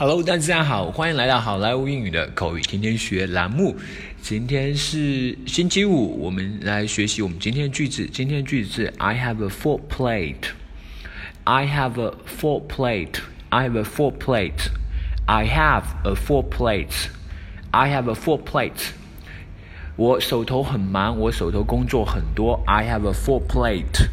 Hello，大家好，欢迎来到好莱坞英语的口语天天学栏目。今天是星期五，我们来学习我们今天的句子。今天的句子是 I have a full plate. I have a full plate. I have a full plate. I have a full plate. I have a full plate. 我手头很忙，我手头工作很多。I have a full plate.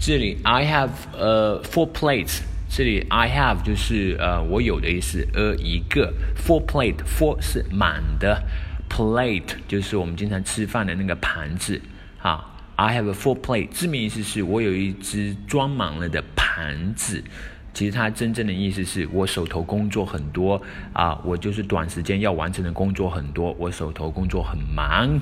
这里 I have a full plate。 这里 I have 就是呃我有的意思，a 一个 full plate full 是满的，plate 就是我们经常吃饭的那个盘子。好，I have a full plate 字面意思是我有一只装满了的盘子。其实它真正的意思是我手头工作很多啊，我就是短时间要完成的工作很多，我手头工作很忙。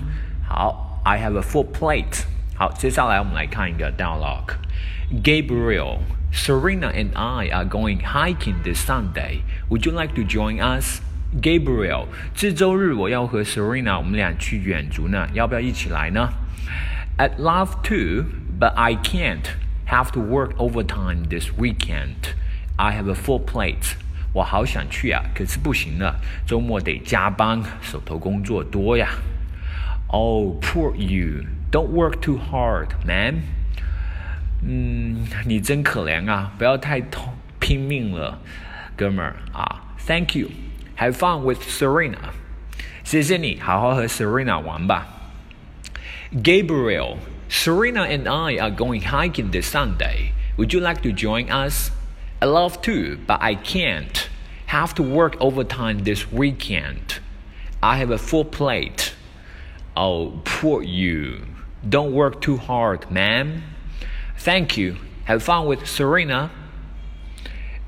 好，I have a full plate。好，接下来我们来看一个 dialogue。Gabriel, Serena and I are going hiking this Sunday. Would you like to join us? Gabriel，这周日我要和 Serena 我们俩去远足呢，要不要一起来呢？I'd love to, but I can't. Have to work overtime this weekend. I have a full plate. 我好想去啊，可是不行了，周末得加班，手头工作多呀。Oh, poor you. Don't work too hard, man. 嗯，你真可怜啊！不要太拼命了，哥们儿啊！Thank you, have fun with Serena。谢谢你，好好和 Serena 玩吧。Gabriel, Serena and I are going hiking this Sunday. Would you like to join us? I love to, but I can't. Have to work overtime this weekend. I have a full plate. Oh, poor you. Don't work too hard, man. Thank you. Have fun with Serena.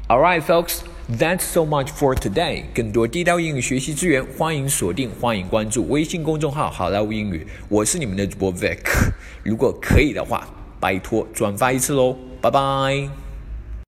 Alright, folks. That's so much for today. 更多地道英语学习资源，欢迎锁定，欢迎关注微信公众号“好莱坞英语”。我是你们的主播 Vic。如果可以的话，拜托转发一次喽，拜拜。